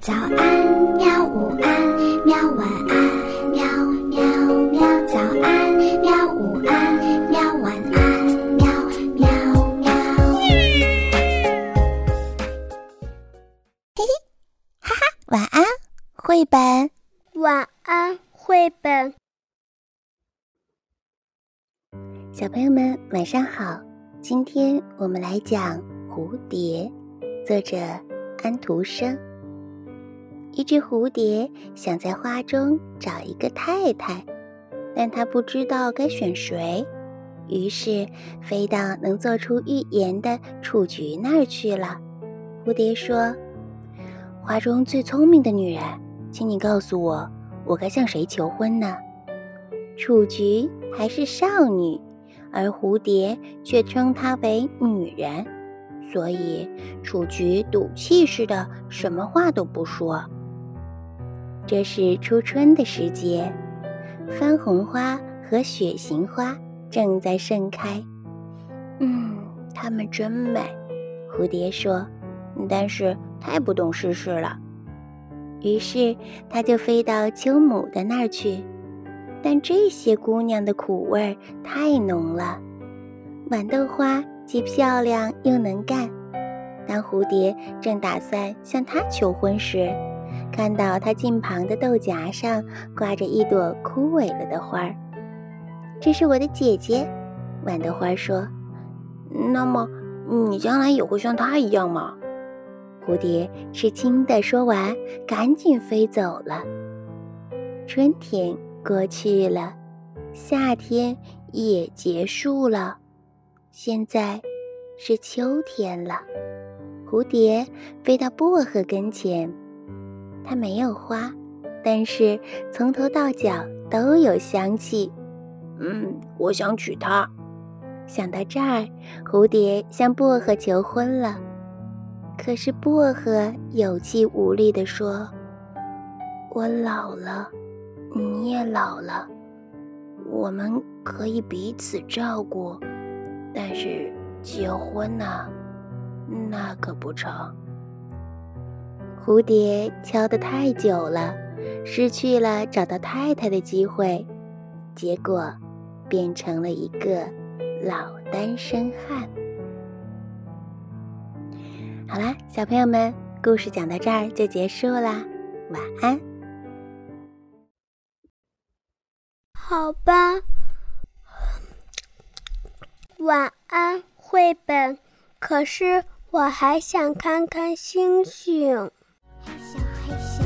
早安，喵！午安，喵！晚安，喵喵喵！早安，喵！午安，喵！晚安，喵喵喵！嘿嘿，哈哈，晚安，绘本。晚安，绘本。小朋友们，晚上好！今天我们来讲《蝴蝶》，作者安徒生。一只蝴蝶想在花中找一个太太，但它不知道该选谁，于是飞到能做出预言的雏菊那儿去了。蝴蝶说：“花中最聪明的女人，请你告诉我，我该向谁求婚呢？”雏菊还是少女，而蝴蝶却称她为女人，所以雏菊赌气似的，什么话都不说。这是初春的时节，番红花和雪形花正在盛开。嗯，它们真美，蝴蝶说。但是太不懂世事了，于是它就飞到秋母的那儿去。但这些姑娘的苦味太浓了。豌豆花既漂亮又能干。当蝴蝶正打算向她求婚时，看到他近旁的豆荚上挂着一朵枯萎了的花儿，这是我的姐姐，豌豆花说。那么你将来也会像她一样吗？蝴蝶吃惊地说完，赶紧飞走了。春天过去了，夏天也结束了，现在是秋天了。蝴蝶飞到薄荷跟前。它没有花，但是从头到脚都有香气。嗯，我想娶她。想到这儿，蝴蝶向薄荷求婚了。可是薄荷有气无力地说：“我老了，你也老了，我们可以彼此照顾，但是结婚呢，那可不成。”蝴蝶敲得太久了，失去了找到太太的机会，结果变成了一个老单身汉。好啦，小朋友们，故事讲到这儿就结束啦，晚安。好吧，晚安，绘本。可是我还想看看星星。开心。